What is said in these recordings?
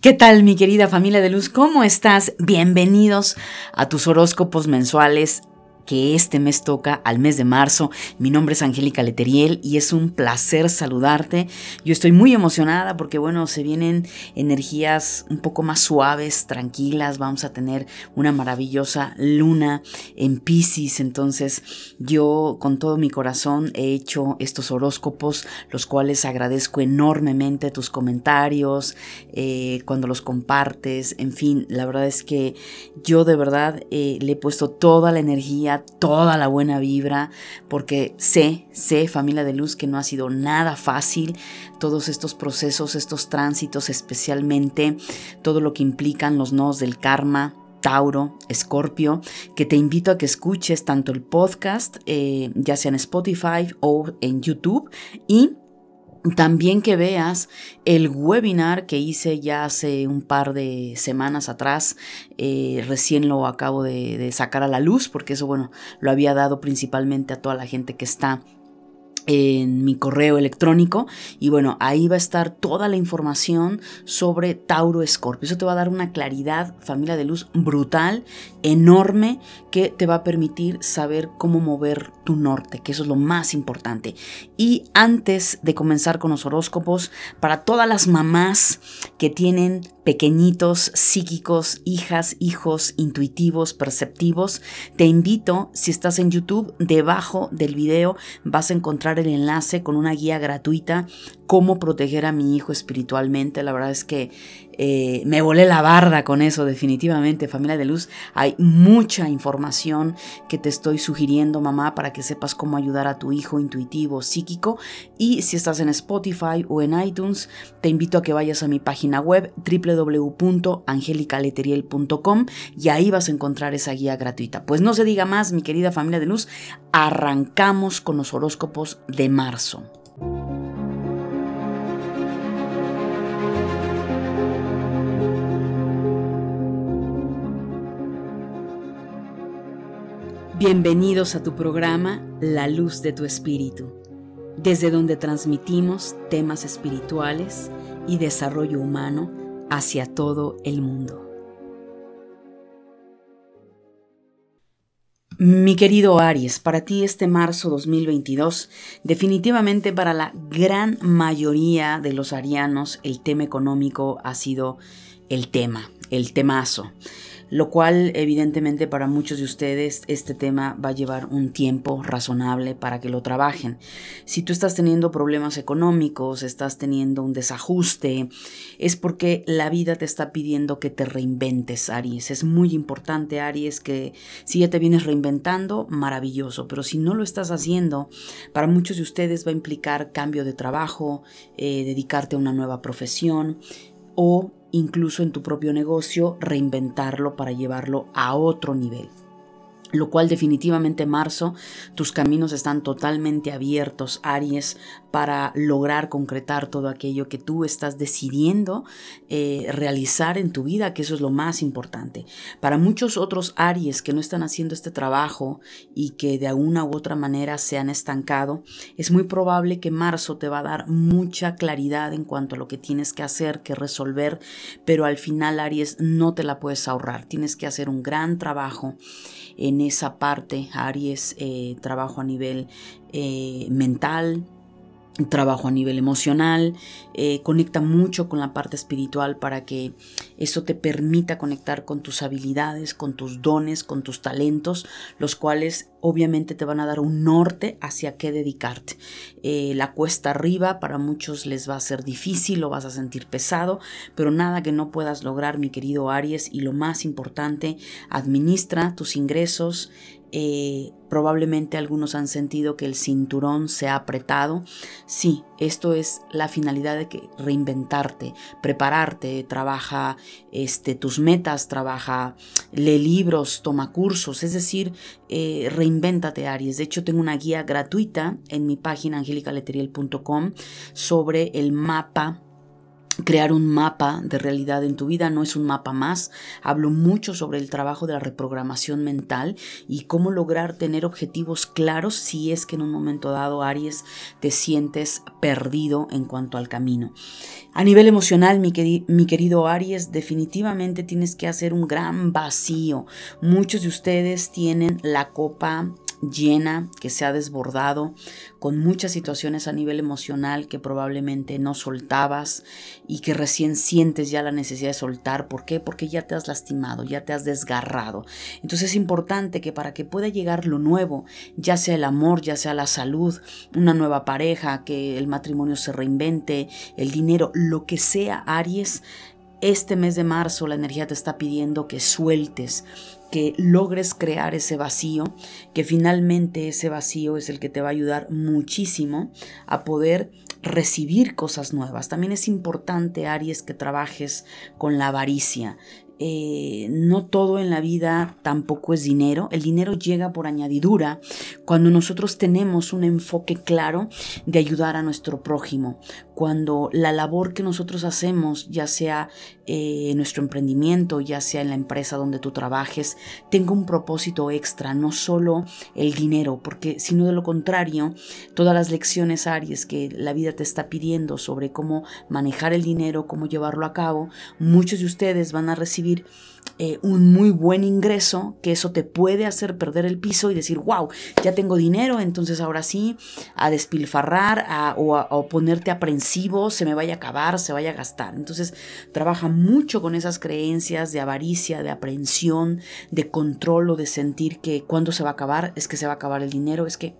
¿Qué tal mi querida familia de luz? ¿Cómo estás? Bienvenidos a tus horóscopos mensuales que este mes toca al mes de marzo. Mi nombre es Angélica Leteriel y es un placer saludarte. Yo estoy muy emocionada porque bueno, se vienen energías un poco más suaves, tranquilas. Vamos a tener una maravillosa luna en Pisces. Entonces yo con todo mi corazón he hecho estos horóscopos, los cuales agradezco enormemente tus comentarios, eh, cuando los compartes. En fin, la verdad es que yo de verdad eh, le he puesto toda la energía toda la buena vibra, porque sé, sé, familia de luz, que no ha sido nada fácil todos estos procesos, estos tránsitos, especialmente todo lo que implican los nodos del karma, Tauro, Escorpio, que te invito a que escuches tanto el podcast, eh, ya sea en Spotify o en YouTube, y también que veas el webinar que hice ya hace un par de semanas atrás, eh, recién lo acabo de, de, sacar a la luz, porque eso, bueno, lo había dado principalmente a toda la gente que está en mi correo electrónico y bueno, ahí va a estar toda la información sobre Tauro Escorpio. Eso te va a dar una claridad, familia de luz, brutal, enorme, que te va a permitir saber cómo mover tu norte, que eso es lo más importante. Y antes de comenzar con los horóscopos, para todas las mamás que tienen pequeñitos, psíquicos, hijas, hijos, intuitivos, perceptivos, te invito, si estás en YouTube, debajo del video vas a encontrar el enlace con una guía gratuita, cómo proteger a mi hijo espiritualmente. La verdad es que eh, me volé la barda con eso, definitivamente, familia de luz. Hay mucha información que te estoy sugiriendo, mamá, para que sepas cómo ayudar a tu hijo intuitivo, psíquico. Y si estás en Spotify o en iTunes, te invito a que vayas a mi página web www.angelicaleteriel.com y ahí vas a encontrar esa guía gratuita. Pues no se diga más, mi querida familia de luz, arrancamos con los horóscopos de marzo. Bienvenidos a tu programa La Luz de tu Espíritu, desde donde transmitimos temas espirituales y desarrollo humano hacia todo el mundo. Mi querido Aries, para ti este marzo 2022, definitivamente para la gran mayoría de los arianos, el tema económico ha sido el tema, el temazo lo cual evidentemente para muchos de ustedes este tema va a llevar un tiempo razonable para que lo trabajen. Si tú estás teniendo problemas económicos, estás teniendo un desajuste, es porque la vida te está pidiendo que te reinventes, Aries. Es muy importante, Aries, que si ya te vienes reinventando, maravilloso, pero si no lo estás haciendo, para muchos de ustedes va a implicar cambio de trabajo, eh, dedicarte a una nueva profesión o incluso en tu propio negocio, reinventarlo para llevarlo a otro nivel lo cual definitivamente marzo tus caminos están totalmente abiertos, Aries, para lograr concretar todo aquello que tú estás decidiendo eh, realizar en tu vida, que eso es lo más importante. Para muchos otros Aries que no están haciendo este trabajo y que de alguna u otra manera se han estancado, es muy probable que marzo te va a dar mucha claridad en cuanto a lo que tienes que hacer, que resolver, pero al final Aries no te la puedes ahorrar, tienes que hacer un gran trabajo en esa parte, Aries, eh, trabajo a nivel eh, mental, trabajo a nivel emocional, eh, conecta mucho con la parte espiritual para que eso te permita conectar con tus habilidades, con tus dones, con tus talentos, los cuales obviamente te van a dar un norte hacia qué dedicarte. Eh, la cuesta arriba para muchos les va a ser difícil, lo vas a sentir pesado, pero nada que no puedas lograr, mi querido Aries, y lo más importante, administra tus ingresos, eh, probablemente algunos han sentido que el cinturón se ha apretado. Sí, esto es la finalidad de que reinventarte, prepararte, trabaja este, tus metas, trabaja, lee libros, toma cursos, es decir, eh, reinvéntate Aries. De hecho, tengo una guía gratuita en mi página angelicaleteriel.com sobre el mapa crear un mapa de realidad en tu vida, no es un mapa más. Hablo mucho sobre el trabajo de la reprogramación mental y cómo lograr tener objetivos claros si es que en un momento dado, Aries, te sientes perdido en cuanto al camino. A nivel emocional, mi, querido Aries, definitivamente tienes que hacer un gran vacío. Muchos de ustedes tienen la copa llena, que se ha desbordado, con muchas situaciones a nivel emocional que probablemente no soltabas y que recién sientes ya la necesidad de soltar. ¿Por qué? Porque ya te has lastimado, ya te has desgarrado. Entonces es importante que para que pueda llegar lo nuevo, ya sea el amor, ya sea la salud, una nueva pareja, que el matrimonio se reinvente, el dinero, lo que sea, Aries, este mes de marzo la energía te está pidiendo que sueltes, que logres crear ese vacío, que finalmente ese vacío es el que te va a ayudar muchísimo a poder recibir cosas nuevas. También es importante, Aries, que trabajes con la avaricia. Eh, no todo en la vida tampoco es dinero. El dinero llega por añadidura cuando nosotros tenemos un enfoque claro de ayudar a nuestro prójimo. Cuando la labor que nosotros hacemos, ya sea eh, nuestro emprendimiento, ya sea en la empresa donde tú trabajes, tenga un propósito extra, no solo el dinero, porque sino de lo contrario, todas las lecciones Aries que la vida te está pidiendo sobre cómo manejar el dinero, cómo llevarlo a cabo, muchos de ustedes van a recibir eh, un muy buen ingreso, que eso te puede hacer perder el piso y decir, wow, ya tengo dinero, entonces ahora sí, a despilfarrar o, a, o, ponerte aprensivo, se me vaya a acabar, se vaya a gastar. Entonces trabaja mucho con esas creencias de avaricia, de aprehensión, de control o de sentir que cuando se va a acabar, es que se va a acabar el dinero, es que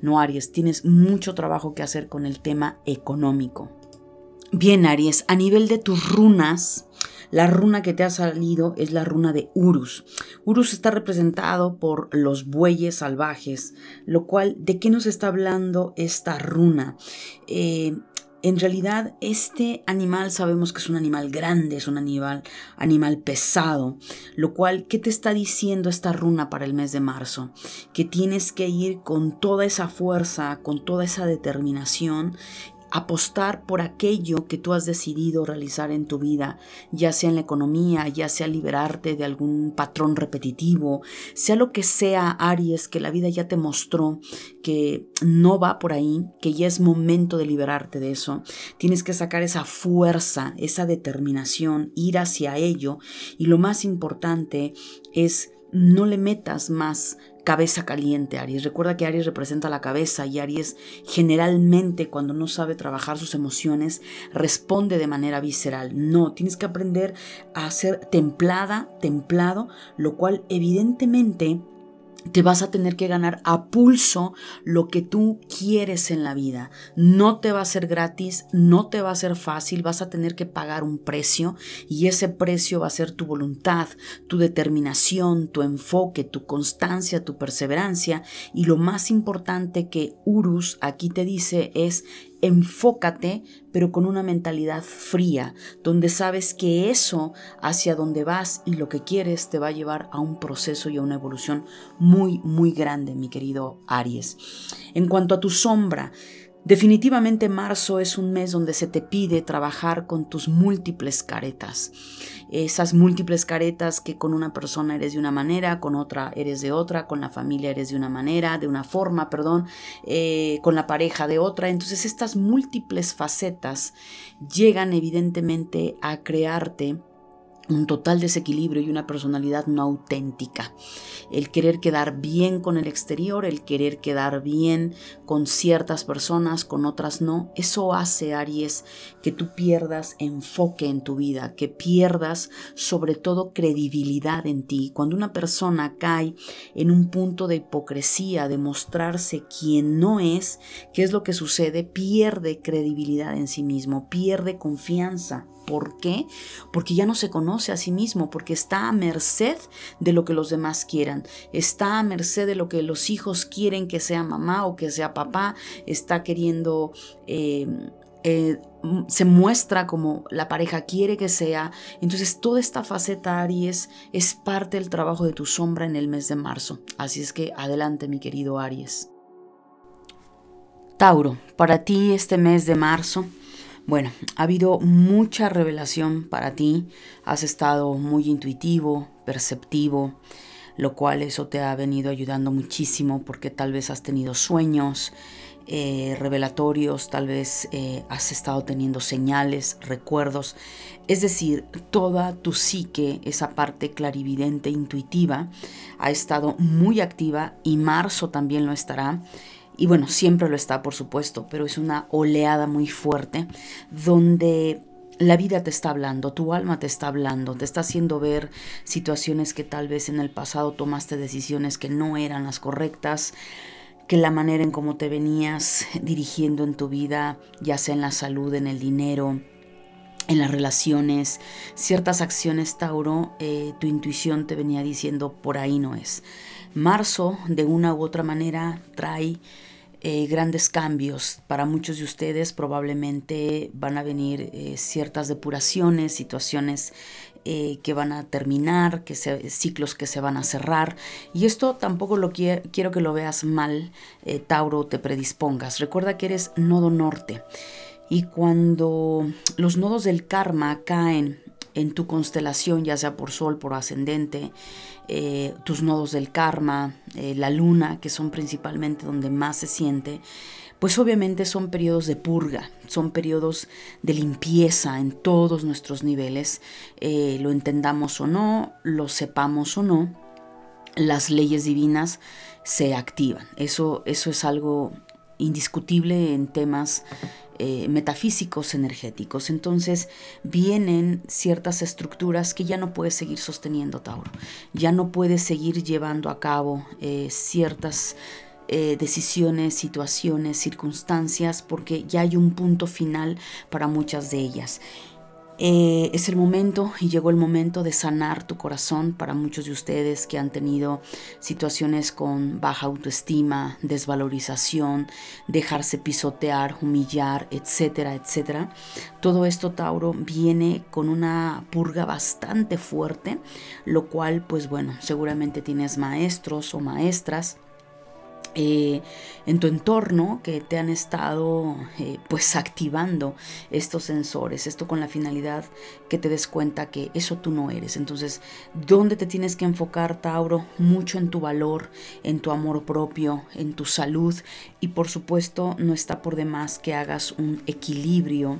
no, Aries, tienes mucho trabajo que hacer con el tema económico. Bien, Aries, a nivel de tus runas, la runa que te ha salido es la runa de Urus. Urus está representado por los bueyes salvajes, lo cual, ¿de qué nos está hablando esta runa? Eh, en realidad, este animal sabemos que es un animal grande, es un animal, animal pesado, lo cual, ¿qué te está diciendo esta runa para el mes de marzo? Que tienes que ir con toda esa fuerza, con toda esa determinación apostar por aquello que tú has decidido realizar en tu vida, ya sea en la economía, ya sea liberarte de algún patrón repetitivo, sea lo que sea, Aries, que la vida ya te mostró que no va por ahí, que ya es momento de liberarte de eso. Tienes que sacar esa fuerza, esa determinación, ir hacia ello y lo más importante es no le metas más cabeza caliente, Aries. Recuerda que Aries representa la cabeza y Aries generalmente cuando no sabe trabajar sus emociones responde de manera visceral. No, tienes que aprender a ser templada, templado, lo cual evidentemente te vas a tener que ganar a pulso lo que tú quieres en la vida. No te va a ser gratis, no te va a ser fácil, vas a tener que pagar un precio y ese precio va a ser tu voluntad, tu determinación, tu enfoque, tu constancia, tu perseverancia y lo más importante que Urus aquí te dice es enfócate, pero con una mentalidad fría, donde sabes que eso hacia donde vas y lo que quieres te va a llevar a un proceso y a una evolución muy, muy grande, mi querido Aries. En cuanto a tu sombra, Definitivamente marzo es un mes donde se te pide trabajar con tus múltiples caretas. Esas múltiples caretas que con una persona eres de una manera, con otra eres de otra, con la familia eres de una manera, de una forma, perdón, eh, con la pareja de otra. Entonces estas múltiples facetas llegan evidentemente a crearte un total desequilibrio y una personalidad no auténtica. El querer quedar bien con el exterior, el querer quedar bien con ciertas personas, con otras no, eso hace, Aries, que tú pierdas enfoque en tu vida, que pierdas sobre todo credibilidad en ti. Cuando una persona cae en un punto de hipocresía, de mostrarse quien no es, ¿qué es lo que sucede? Pierde credibilidad en sí mismo, pierde confianza. ¿Por qué? Porque ya no se conoce a sí mismo, porque está a merced de lo que los demás quieran, está a merced de lo que los hijos quieren que sea mamá o que sea papá, está queriendo... Eh, eh, se muestra como la pareja quiere que sea. Entonces toda esta faceta Aries es parte del trabajo de tu sombra en el mes de marzo. Así es que adelante mi querido Aries. Tauro, para ti este mes de marzo Bueno, ha habido mucha revelación para ti, has estado muy intuitivo, perceptivo, lo cual eso te ha venido ayudando muchísimo porque tal vez has tenido sueños eh, revelatorios, tal vez eh, has estado teniendo señales, recuerdos, es decir, toda tu psique, esa parte clarividente, intuitiva, ha estado muy activa y marzo también lo estará. Y bueno, siempre lo está, por supuesto, pero es una oleada muy fuerte donde la vida te está hablando, tu alma te está hablando, te está haciendo ver situaciones que tal vez en el pasado tomaste decisiones que no eran las correctas, que la manera en cómo te venías dirigiendo en tu vida, ya sea en la salud, en el dinero, en las relaciones, ciertas acciones, Tauro, eh, tu intuición te venía diciendo por ahí no es. Marzo, de una u otra manera, trae eh, grandes cambios. Para muchos de ustedes probablemente van a venir eh, ciertas depuraciones, situaciones eh, que van a terminar, que ciclos que se van a cerrar. Y esto tampoco lo quiero que lo veas mal, Tauro, te predispongas. Recuerda que eres nodo norte. Y cuando los nodos del karma caen en tu constelación, ya sea por sol, por ascendente, eh, tus nodos del karma, eh, la luna, que son principalmente donde más se siente, pues obviamente son periodos de purga, son periodos de limpieza en todos nuestros niveles, eh, lo entendamos o no, lo sepamos o no, las leyes divinas se activan. Eso, eso es algo indiscutible en temas eh, metafísicos energéticos. Entonces vienen ciertas estructuras que ya no puedes seguir sosteniendo, Tauro. Ya no puedes seguir llevando a cabo eh, ciertas eh, decisiones, situaciones, circunstancias, porque ya hay un punto final para muchas de ellas. Eh, es el momento y llegó el momento de sanar tu corazón para muchos de ustedes que han tenido situaciones con baja autoestima, desvalorización, dejarse pisotear, humillar, etcétera, etcétera. Todo esto, Tauro, viene con una purga bastante fuerte, lo cual, pues bueno, seguramente tienes maestros o maestras eh, en tu entorno que te han estado eh, pues activando estos sensores, esto con la finalidad que te des cuenta que eso tú no eres. Entonces, ¿dónde te tienes que enfocar, Tauro? Mucho en tu valor, en tu amor propio, en tu salud y por supuesto no está por demás que hagas un equilibrio,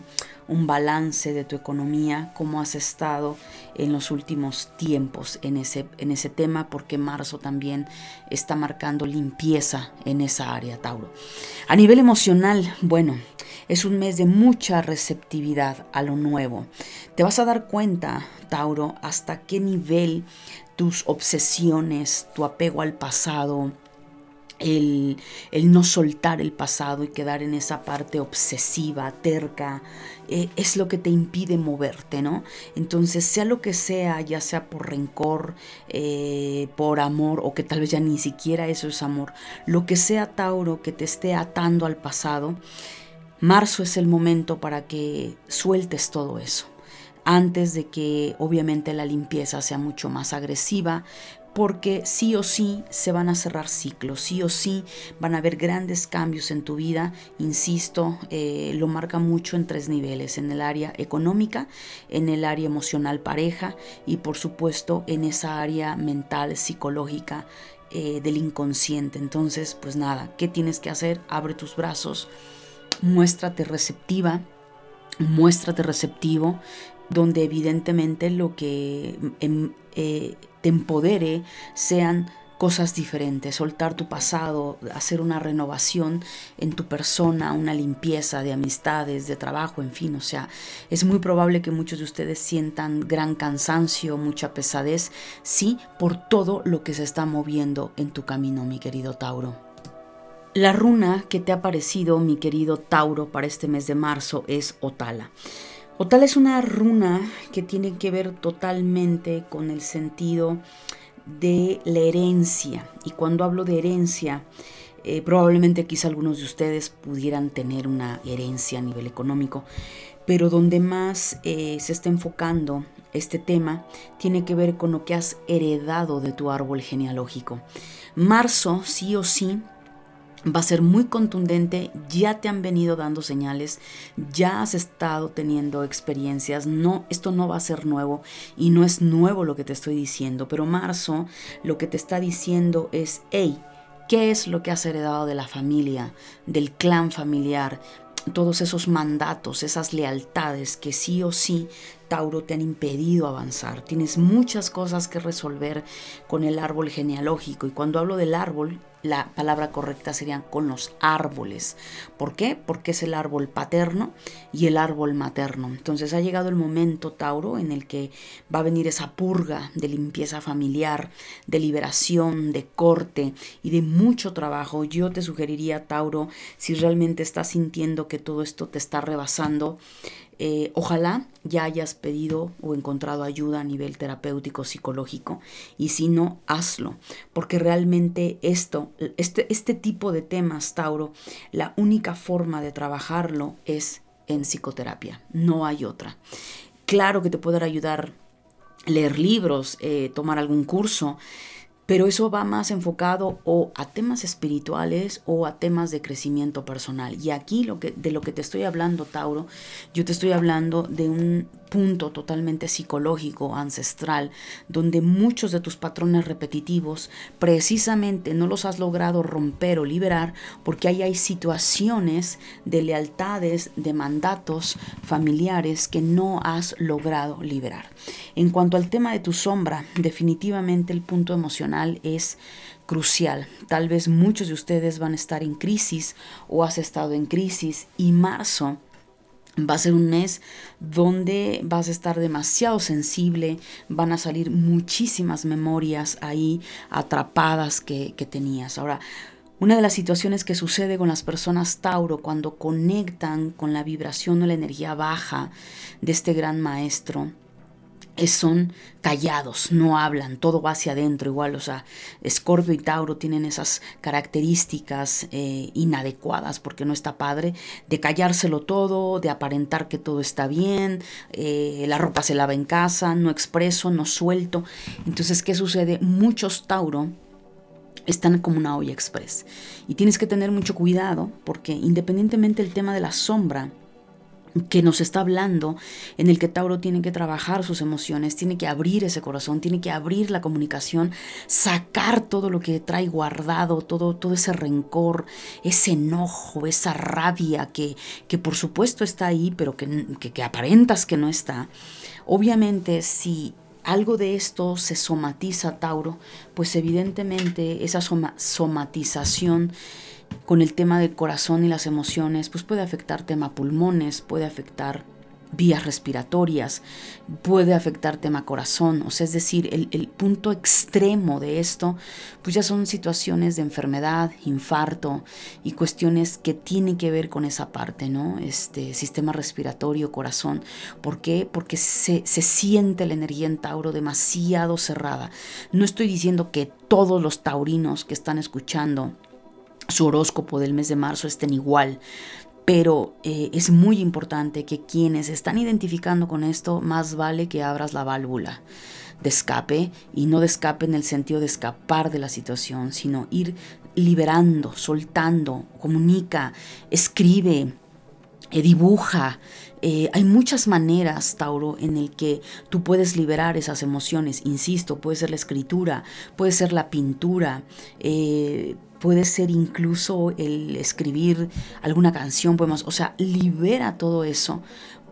un balance de tu economía, cómo has estado en los últimos tiempos en ese, en ese tema, porque marzo también está marcando limpieza en esa área, Tauro. A nivel emocional, bueno, es un mes de mucha receptividad a lo nuevo. Te vas a dar cuenta, Tauro, hasta qué nivel tus obsesiones, tu apego al pasado, el, no soltar el pasado y quedar en esa parte obsesiva, terca, eh, es lo que te impide moverte, ¿no? Entonces, sea lo que sea, ya sea por rencor, eh, por amor, o que tal vez ya ni siquiera eso es amor, lo que sea Tauro que te esté atando al pasado, marzo es el momento para que sueltes todo eso antes de que obviamente la limpieza sea mucho más agresiva, porque sí o sí se van a cerrar ciclos, sí o sí van a haber grandes cambios en tu vida. Insisto, eh, lo marca mucho en tres niveles, en el área económica, en el área emocional pareja y por supuesto en esa área mental, psicológica eh, del inconsciente. Entonces, pues nada, ¿qué tienes que hacer? Abre tus brazos, muéstrate receptiva, muéstrate receptivo, donde evidentemente lo que... Em, eh, te empodere sean cosas diferentes, soltar tu pasado, hacer una renovación en tu persona, una limpieza de amistades, de trabajo, en fin, o sea, es muy probable que muchos de ustedes sientan gran cansancio, mucha pesadez, sí, por todo lo que se está moviendo en tu camino, mi querido Tauro. La runa que te ha parecido, mi querido Tauro, para este mes de marzo es Otala. Otala es una runa que tiene que ver totalmente con el sentido de la herencia. Y cuando hablo de herencia, eh, probablemente quizá algunos de ustedes pudieran tener una herencia a nivel económico, pero donde más eh, se está enfocando este tema tiene que ver con lo que has heredado de tu árbol genealógico. Marzo, sí o sí, va a ser muy contundente, ya te han venido dando señales, ya has estado teniendo experiencias, no, esto no va a ser nuevo y no es nuevo lo que te estoy diciendo, pero marzo lo que te está diciendo es, hey, ¿qué es lo que has heredado de la familia, del clan familiar? Todos esos mandatos, esas lealtades que sí o sí Tauro te han impedido avanzar. Tienes muchas cosas que resolver con el árbol genealógico. Y cuando hablo del árbol, la palabra correcta sería con los árboles. ¿Por qué? Porque es el árbol paterno y el árbol materno. Entonces ha llegado el momento, Tauro, en el que va a venir esa purga de limpieza familiar, de liberación, de corte y de mucho trabajo. Yo te sugeriría, Tauro, si realmente estás sintiendo que todo esto te está rebasando, eh, ojalá ya hayas pedido o encontrado ayuda a nivel terapéutico, psicológico, y si no, hazlo, porque realmente esto, este, este tipo de temas, Tauro, la única forma de trabajarlo es en psicoterapia, no hay otra. Claro que te puede ayudar leer libros, eh, tomar algún curso, pero eso va más enfocado o a temas espirituales o a temas de crecimiento personal. Y aquí lo que, de lo que te estoy hablando, Tauro, yo te estoy hablando de un punto totalmente psicológico, ancestral, donde muchos de tus patrones repetitivos precisamente no los has logrado romper o liberar porque ahí hay situaciones de lealtades, de mandatos familiares que no has logrado liberar. En cuanto al tema de tu sombra, definitivamente el punto emocional es crucial. Tal vez muchos de ustedes van a estar en crisis o has estado en crisis y marzo Va a ser un mes donde vas a estar demasiado sensible, van a salir muchísimas memorias ahí atrapadas que, que tenías. Ahora, una de las situaciones que sucede con las personas Tauro cuando conectan con la vibración o la energía baja de este gran maestro son callados, no hablan, todo va hacia adentro igual, o sea, Escorpio y Tauro tienen esas características eh, inadecuadas porque no está padre, de callárselo todo, de aparentar que todo está bien, eh, la ropa se lava en casa, no expreso, no suelto. Entonces, ¿qué sucede? Muchos Tauro están como una olla express y tienes que tener mucho cuidado porque independientemente del tema de la sombra, que nos está hablando, en el que Tauro tiene que trabajar sus emociones, tiene que abrir ese corazón, tiene que abrir la comunicación, sacar todo lo que trae guardado, todo, todo ese rencor, ese enojo, esa rabia que, que por supuesto está ahí, pero que, que, aparentas que no está. Obviamente, si algo de esto se somatiza, Tauro, pues evidentemente esa somatización con el tema del corazón y las emociones, pues puede afectar tema pulmones, puede afectar vías respiratorias, puede afectar tema corazón, o sea, es decir, el, punto extremo de esto, pues ya son situaciones de enfermedad, infarto y cuestiones que tienen que ver con esa parte, ¿no? Este sistema respiratorio, corazón. ¿Por qué? Porque se, se siente la energía en Tauro demasiado cerrada. No estoy diciendo que todos los taurinos que están escuchando su horóscopo del mes de marzo estén igual. Pero eh, es muy importante que quienes están identificando con esto, más vale que abras la válvula de escape y no de escape en el sentido de escapar de la situación, sino ir liberando, soltando, comunica, escribe, eh, dibuja. Eh, hay muchas maneras, Tauro, en el que tú puedes liberar esas emociones. Insisto, puede ser la escritura, puede ser la pintura, puede ser incluso el escribir alguna canción, podemos, o sea, libera todo eso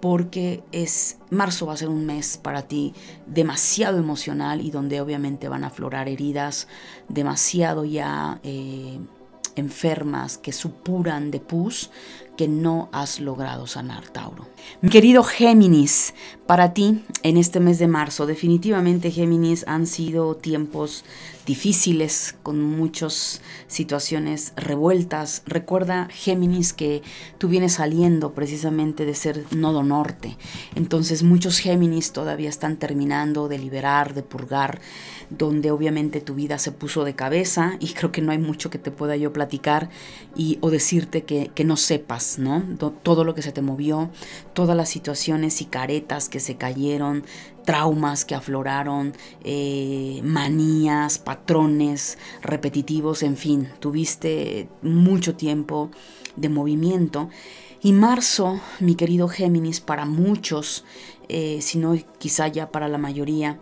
porque es marzo va a ser un mes para ti demasiado emocional y donde obviamente van a aflorar heridas demasiado ya eh, enfermas que supuran de pus que no has logrado sanar, Tauro. Mi querido Géminis, para ti en este mes de marzo, definitivamente Géminis han sido tiempos difíciles, con muchas situaciones revueltas. Recuerda, Géminis, que tú vienes saliendo precisamente de ser nodo norte. Entonces muchos Géminis todavía están terminando de liberar, de purgar, donde obviamente tu vida se puso de cabeza y creo que no hay mucho que te pueda yo platicar y, o decirte que, que no sepas, ¿no? Todo lo que se te movió, todas las situaciones y caretas que se cayeron, traumas que afloraron, eh, manías, patrones repetitivos, en fin, tuviste mucho tiempo de movimiento. Y marzo, mi querido Géminis, para muchos, eh, si no quizá ya para la mayoría,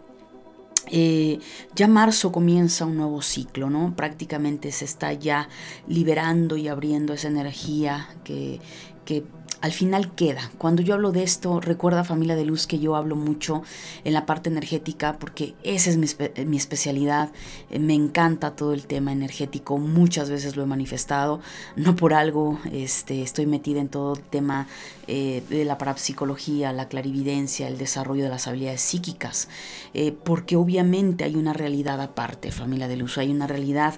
eh, ya marzo comienza un nuevo ciclo, ¿no? Prácticamente se está ya liberando y abriendo esa energía que, que al final queda. Cuando yo hablo de esto, recuerda familia de luz que yo hablo mucho en la parte energética porque esa es mi, especialidad. Eh, me encanta todo el tema energético, muchas veces lo he manifestado, no por algo este, estoy metida en todo el tema eh, de la parapsicología, la clarividencia, el desarrollo de las habilidades psíquicas, eh, porque obviamente hay una realidad aparte, familia de luz, hay una realidad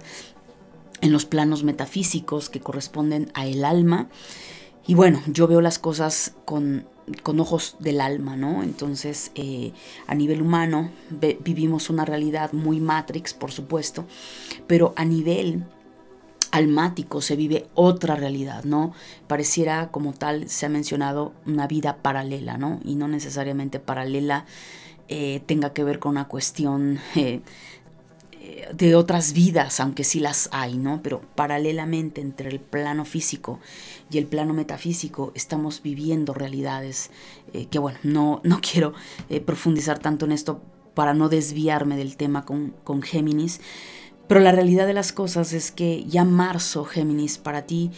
en los planos metafísicos que corresponden a el alma y bueno, yo veo las cosas con, ojos del alma, ¿no? Entonces, eh, a nivel humano vivimos una realidad muy matrix, por supuesto, pero a nivel almático se vive otra realidad, ¿no? Pareciera como tal, se ha mencionado, una vida paralela, ¿no? Y no necesariamente paralela eh, tenga que ver con una cuestión eh, de otras vidas, aunque sí las hay, ¿no? Pero paralelamente entre el plano físico y el plano metafísico estamos viviendo realidades eh, que, bueno, no, no quiero eh, profundizar tanto en esto para no desviarme del tema con, con Géminis, pero la realidad de las cosas es que ya marzo, Géminis, para ti,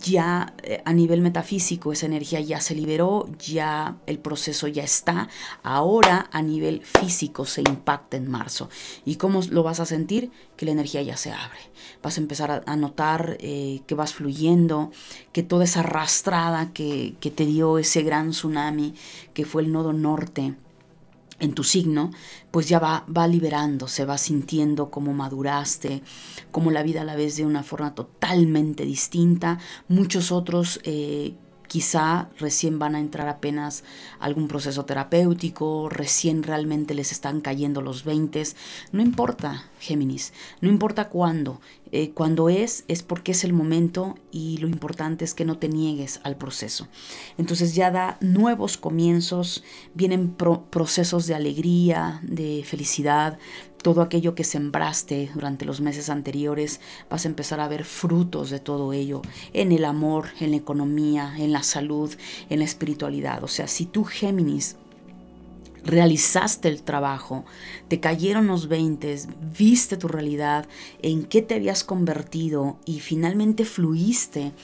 ya eh, a nivel metafísico esa energía ya se liberó, ya el proceso ya está. Ahora a nivel físico se impacta en marzo. ¿Y cómo lo vas a sentir? Que la energía ya se abre. Vas a empezar a, notar eh, que vas fluyendo, que toda esa arrastrada que, que te dio ese gran tsunami que fue el nodo norte en tu signo, pues ya va, va liberando, se va sintiendo como maduraste, como la vida la vez de una forma totalmente distinta. Muchos otros eh, Quizá recién van a entrar apenas algún proceso terapéutico, recién realmente les están cayendo los 20. No importa, Géminis, no importa cuándo. Eh, cuando es, es porque es el momento y lo importante es que no te niegues al proceso. Entonces ya da nuevos comienzos, vienen procesos de alegría, de felicidad, todo aquello que sembraste durante los meses anteriores, vas a empezar a ver frutos de todo ello en el amor, en la economía, en la salud, en la espiritualidad. O sea, si tú Géminis realizaste el trabajo, te cayeron los 20, viste tu realidad, en qué te habías convertido y finalmente fluiste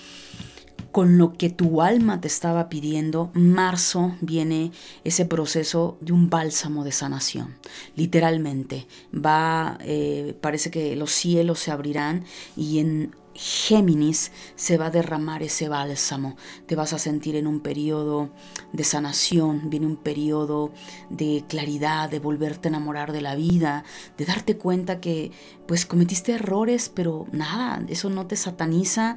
con lo que tu alma te estaba pidiendo, marzo viene ese proceso de un bálsamo de sanación. Literalmente, va, eh, parece que los cielos se abrirán y en Géminis se va a derramar ese bálsamo. Te vas a sentir en un periodo de sanación, viene un periodo de claridad, de volverte a enamorar de la vida, de darte cuenta que pues cometiste errores, pero nada, eso no te sataniza,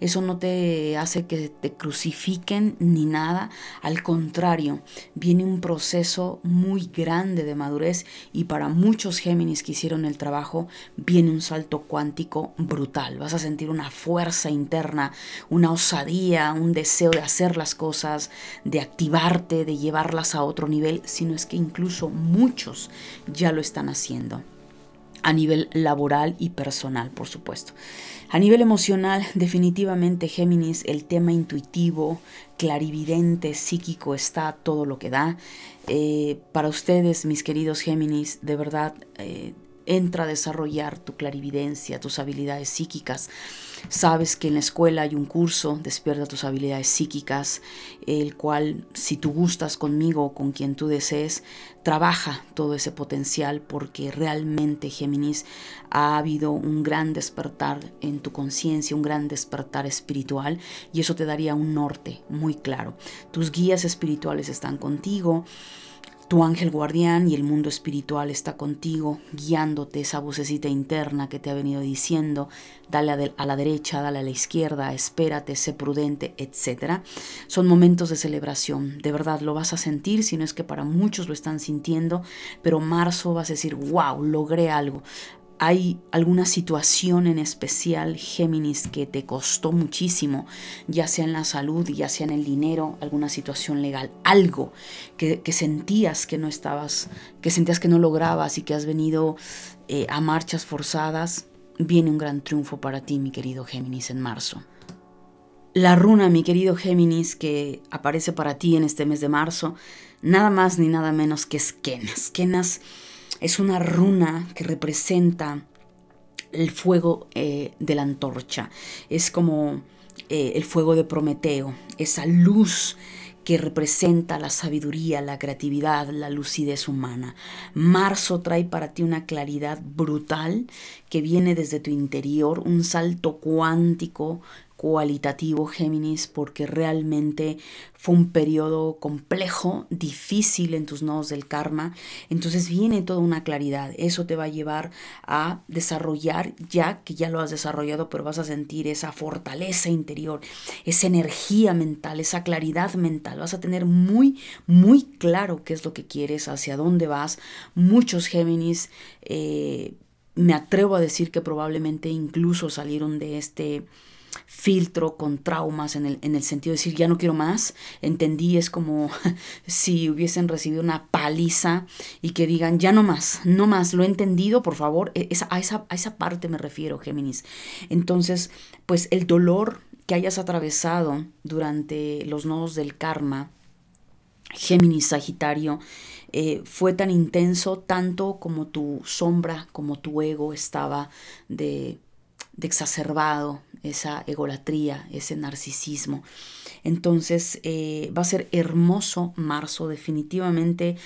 eso no te hace que te crucifiquen ni nada. Al contrario, viene un proceso muy grande de madurez y para muchos Géminis que hicieron el trabajo viene un salto cuántico brutal. Vas a sentir una fuerza interna, una osadía, un deseo de hacer las cosas, de activarte, de llevarlas a otro nivel, sino es que incluso muchos ya lo están haciendo a nivel laboral y personal, por supuesto. A nivel emocional, definitivamente Géminis, el tema intuitivo, clarividente, psíquico está todo lo que da. Eh, para ustedes, mis queridos Géminis, de verdad, eh, entra a desarrollar tu clarividencia, tus habilidades psíquicas. Sabes que en la escuela hay un curso, despierta tus habilidades psíquicas, el cual si tú gustas conmigo o con quien tú desees, trabaja todo ese potencial porque realmente Géminis ha habido un gran despertar en tu conciencia, un gran despertar espiritual y eso te daría un norte muy claro. Tus guías espirituales están contigo. Tu ángel guardián y el mundo espiritual está contigo, guiándote esa vocecita interna que te ha venido diciendo, dale a, la derecha, dale a la izquierda, espérate, sé prudente, etc. Son momentos de celebración, de verdad lo vas a sentir, si no es que para muchos lo están sintiendo, pero marzo vas a decir, wow, logré algo hay alguna situación en especial, Géminis, que te costó muchísimo, ya sea en la salud, ya sea en el dinero, alguna situación legal, algo que, sentías que no estabas, que sentías que no lograbas y que has venido eh, a marchas forzadas, viene un gran triunfo para ti, mi querido Géminis, en marzo. La runa, mi querido Géminis, que aparece para ti en este mes de marzo, nada más ni nada menos que Esquenas. Esquenas es una runa que representa el fuego eh, de la antorcha. Es como eh, el fuego de Prometeo, esa luz que representa la sabiduría, la creatividad, la lucidez humana. Marzo trae para ti una claridad brutal que viene desde tu interior, un salto cuántico cualitativo Géminis porque realmente fue un periodo complejo, difícil en tus nodos del karma. Entonces viene toda una claridad. Eso te va a llevar a desarrollar ya que ya lo has desarrollado, pero vas a sentir esa fortaleza interior, esa energía mental, esa claridad mental. Vas a tener muy, muy claro qué es lo que quieres, hacia dónde vas. Muchos Géminis eh, me atrevo a decir que probablemente incluso salieron de este filtro con traumas en el, en el sentido de decir ya no quiero más. Entendí, es como si hubiesen recibido una paliza y que digan ya no más, no más, lo he entendido, por favor. E, a, esa, a esa parte me refiero, Géminis. Entonces, pues el dolor que hayas atravesado durante los nodos del karma, Géminis, Sagitario, eh, fue tan intenso tanto como tu sombra, como tu ego estaba de de exacerbado, esa egolatría, ese narcisismo. Entonces eh, va a ser hermoso marzo, definitivamente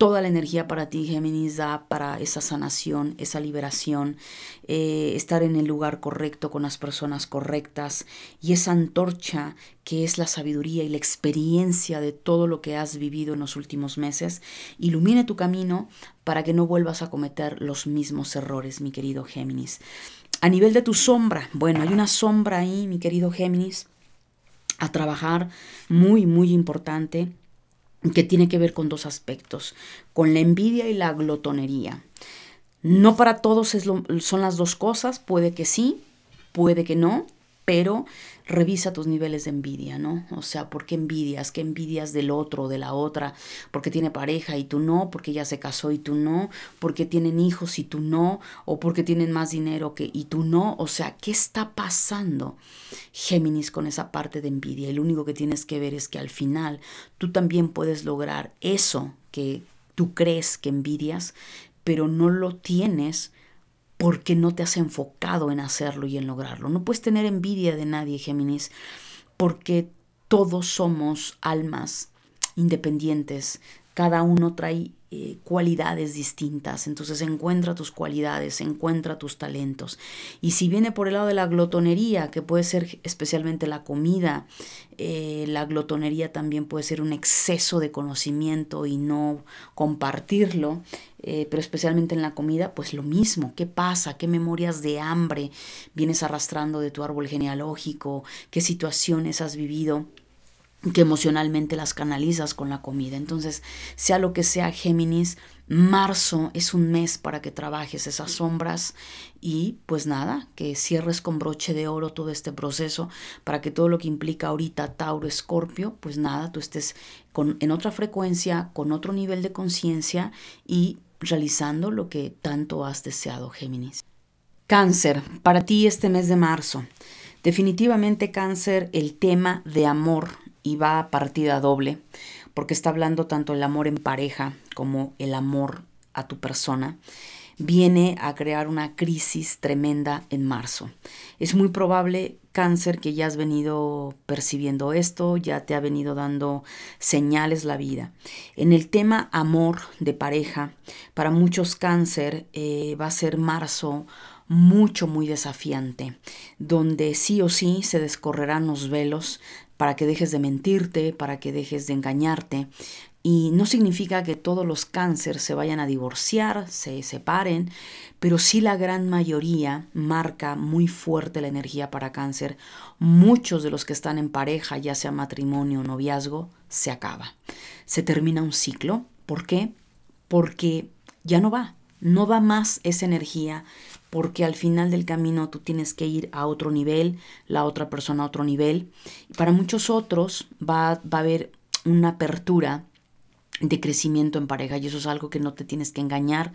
toda la energía para ti, Géminis, da para esa sanación, esa liberación, eh, estar en el lugar correcto con las personas correctas y esa antorcha que es la sabiduría y la experiencia de todo lo que has vivido en los últimos meses, ilumine tu camino para que no vuelvas a cometer los mismos errores, mi querido Géminis. A nivel de tu sombra, bueno, hay una sombra ahí, mi querido Géminis, a trabajar muy, muy importante que tiene que ver con dos aspectos, con la envidia y la glotonería. No para todos es son las dos cosas, puede que sí, puede que no, pero revisa tus niveles de envidia, ¿no? O sea, ¿por qué envidias? ¿Qué envidias del otro o de la otra? Porque tiene pareja y tú no, porque ella se casó y tú no, porque tienen hijos y tú no, o porque tienen más dinero que y tú no. O sea, ¿qué está pasando, Géminis, con esa parte de envidia? Y lo único que tienes que ver es que al final tú también puedes lograr eso que tú crees que envidias, pero no lo tienes porque no te has enfocado en hacerlo y en lograrlo. No puedes tener envidia de nadie, Géminis, porque todos somos almas independientes. Cada uno trae eh, cualidades distintas. Entonces encuentra tus cualidades, encuentra tus talentos. Y si viene por el lado de la glotonería, que puede ser especialmente la comida, eh, la glotonería también puede ser un exceso de conocimiento y no compartirlo, eh, pero especialmente en la comida, pues lo mismo. ¿Qué pasa? ¿Qué memorias de hambre vienes arrastrando de tu árbol genealógico? ¿Qué situaciones has vivido? Que emocionalmente las canalizas con la comida. Entonces, sea lo que sea, Géminis, marzo es un mes para que trabajes esas sombras y pues nada, que cierres con broche de oro todo este proceso para que todo lo que implica ahorita Tauro, Escorpio, pues nada, tú estés con, en otra frecuencia, con otro nivel de conciencia y realizando lo que tanto has deseado, Géminis. Cáncer, para ti este mes de marzo. Definitivamente cáncer, el tema de amor y va a partida doble, porque está hablando tanto el amor en pareja como el amor a tu persona, viene a crear una crisis tremenda en marzo. Es muy probable, cáncer, que ya has venido percibiendo esto, ya te ha venido dando señales la vida. En el tema amor de pareja, para muchos cáncer eh, va a ser marzo mucho, muy desafiante, donde sí o sí se descorrerán los velos para que dejes de mentirte, para que dejes de engañarte. Y no significa que todos los cánceres se vayan a divorciar, se separen, pero sí la gran mayoría marca muy fuerte la energía para cáncer. Muchos de los que están en pareja, ya sea matrimonio o noviazgo, se acaba. Se termina un ciclo. ¿Por qué? Porque ya no va, no va más esa energía porque al final del camino tú tienes que ir a otro nivel, la otra persona a otro nivel. Y para muchos otros va, va a haber una apertura de crecimiento en pareja y eso es algo que no te tienes que engañar.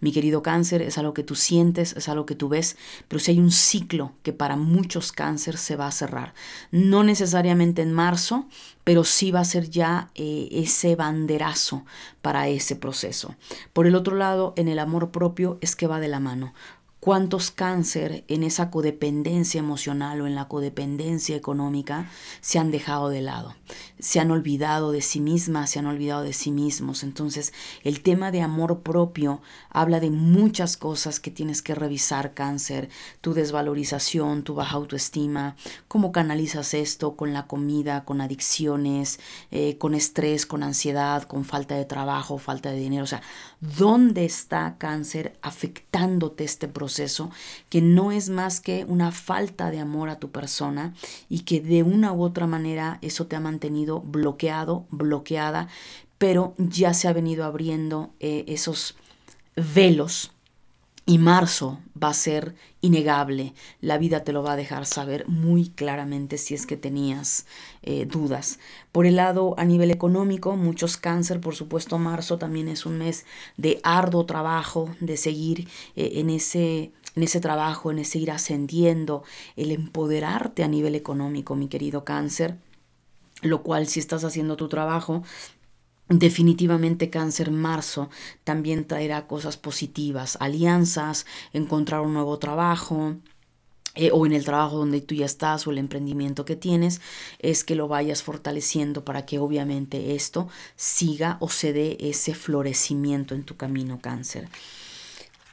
Mi querido cáncer, es algo que tú sientes, es algo que tú ves, pero si hay un ciclo que para muchos cáncer se va a cerrar. No necesariamente en marzo, pero sí va a ser ya eh, ese banderazo para ese proceso. Por el otro lado, en el amor propio es que va de la mano cuántos cáncer en esa codependencia emocional o en la codependencia económica se han dejado de lado, se han olvidado de sí mismas, se han olvidado de sí mismos. Entonces, el tema de amor propio habla de muchas cosas que tienes que revisar, cáncer, tu desvalorización, tu baja autoestima, cómo canalizas esto con la comida, con adicciones, eh, con estrés, con ansiedad, con falta de trabajo, falta de dinero. O sea, ¿dónde está cáncer afectándote este proceso? que no es más que una falta de amor a tu persona y que de una u otra manera eso te ha mantenido bloqueado, bloqueada, pero ya se ha venido abriendo eh, esos velos y marzo va a ser innegable. La vida te lo va a dejar saber muy claramente si es que tenías eh, dudas. Por el lado a nivel económico, muchos cáncer, por supuesto, marzo también es un mes de arduo trabajo, de seguir eh, en ese en ese trabajo, en ese ir ascendiendo, el empoderarte a nivel económico, mi querido cáncer, lo cual si estás haciendo tu trabajo, Definitivamente cáncer marzo también traerá cosas positivas, alianzas, encontrar un nuevo trabajo, eh, o en el trabajo donde tú ya estás o el emprendimiento que tienes, es que lo vayas fortaleciendo para que obviamente esto siga o se dé ese florecimiento en tu camino cáncer.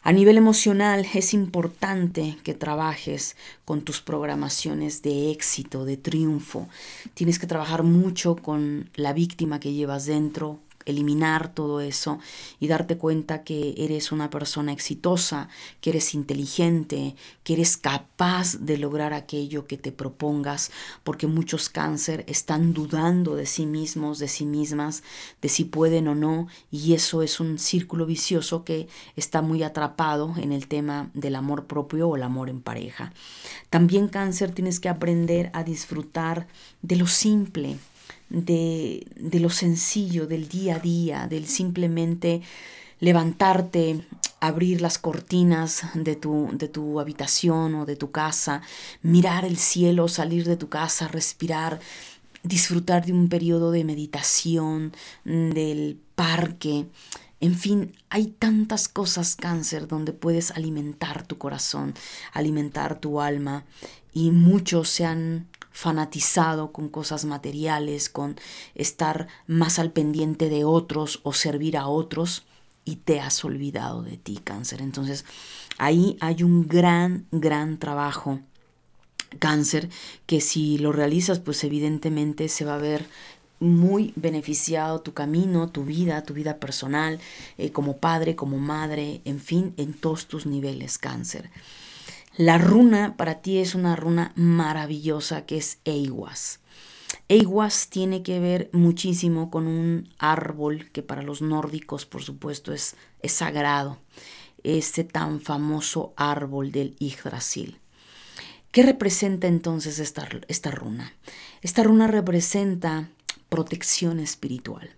A nivel emocional es importante que trabajes con tus programaciones de éxito, de triunfo. Tienes que trabajar mucho con la víctima que llevas dentro, eliminar todo eso y darte cuenta que eres una persona exitosa, que eres inteligente, que eres capaz de lograr aquello que te propongas, porque muchos cáncer están dudando de sí mismos, de sí mismas, de si pueden o no, y eso es un círculo vicioso que está muy atrapado en el tema del amor propio o el amor en pareja. También cáncer tienes que aprender a disfrutar de lo simple, de, de lo sencillo, del día a día, del simplemente levantarte, abrir las cortinas de tu, de tu habitación o de tu casa, mirar el cielo, salir de tu casa, respirar, disfrutar de un periodo de meditación, del parque. En fin, hay tantas cosas cáncer donde puedes alimentar tu corazón, alimentar tu alma y muchos se han fanatizado con cosas materiales, con estar más al pendiente de otros o servir a otros y te has olvidado de ti, cáncer. Entonces, ahí hay un gran, gran trabajo cáncer que si lo realizas, pues evidentemente se va a ver muy beneficiado tu camino, tu vida, tu vida personal, eh, como padre, como madre, en fin, en todos tus niveles cáncer. La runa para ti es una runa maravillosa que es Eiwas. Eiwas tiene que ver muchísimo con un árbol que para los nórdicos, por supuesto, es, es sagrado. Este tan famoso árbol del Yggdrasil. ¿Qué representa entonces esta, esta runa? Esta runa representa protección espiritual.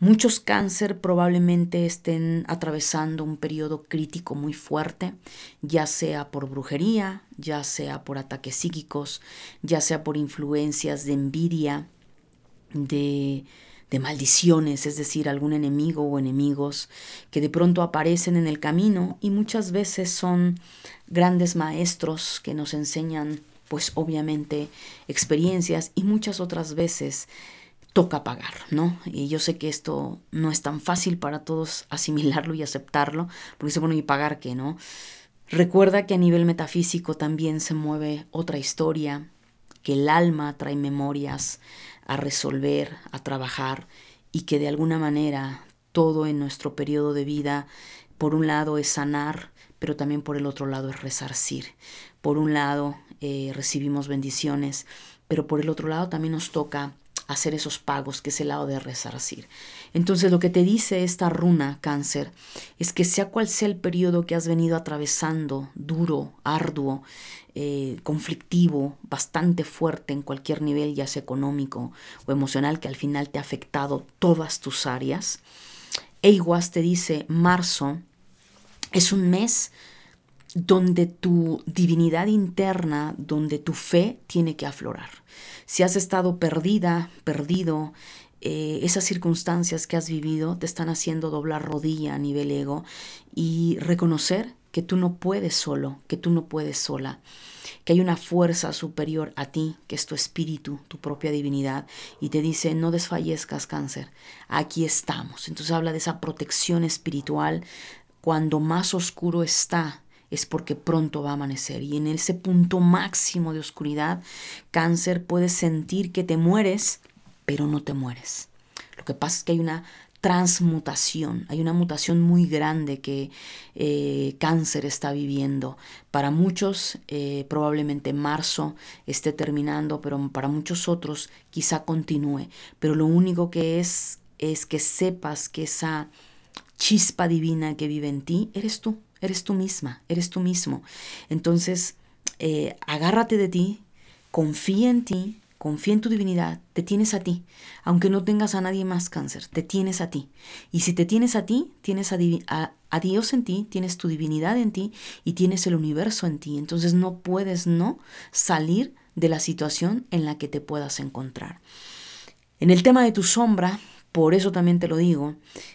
Muchos cáncer probablemente estén atravesando un periodo crítico muy fuerte, ya sea por brujería, ya sea por ataques psíquicos, ya sea por influencias de envidia, de, de maldiciones, es decir, algún enemigo o enemigos que de pronto aparecen en el camino y muchas veces son grandes maestros que nos enseñan pues obviamente experiencias y muchas otras veces toca pagar, ¿no? Y yo sé que esto no es tan fácil para todos asimilarlo y aceptarlo, porque se bueno, ¿y pagar qué, no? Recuerda que a nivel metafísico también se mueve otra historia, que el alma trae memorias a resolver, a trabajar, y que de alguna manera todo en nuestro periodo de vida, por un lado es sanar, pero también por el otro lado es resarcir. Por un lado eh, recibimos bendiciones, pero por el otro lado también nos toca hacer esos pagos, que es el lado de resarcir. Entonces lo que te dice esta runa, cáncer, es que sea cual sea el periodo que has venido atravesando, duro, arduo, eh, conflictivo, bastante fuerte en cualquier nivel, ya sea económico o emocional, que al final te ha afectado todas tus áreas. Eiguas te dice, marzo es un mes donde tu divinidad interna, donde tu fe tiene que aflorar. Si has estado perdida, perdido, eh, esas circunstancias que has vivido te están haciendo doblar rodilla a nivel ego y reconocer que tú no puedes solo, que tú no puedes sola, que hay una fuerza superior a ti, que es tu espíritu, tu propia divinidad, y te dice, no desfallezcas cáncer, aquí estamos. Entonces habla de esa protección espiritual cuando más oscuro está, es porque pronto va a amanecer. Y en ese punto máximo de oscuridad, cáncer, puedes sentir que te mueres, pero no te mueres. Lo que pasa es que hay una transmutación, hay una mutación muy grande que eh, cáncer está viviendo. Para muchos eh, probablemente marzo esté terminando, pero para muchos otros quizá continúe. Pero lo único que es es que sepas que esa chispa divina que vive en ti eres tú. Eres tú misma, eres tú mismo. Entonces, eh, agárrate de ti, confía en ti, confía en tu divinidad, te tienes a ti. Aunque no tengas a nadie más cáncer, te tienes a ti. Y si te tienes a ti, tienes a, a Dios en ti, tienes tu divinidad en ti y tienes el universo en ti. Entonces no puedes no salir de la situación en la que te puedas encontrar. En el tema de tu sombra, por eso también te lo digo,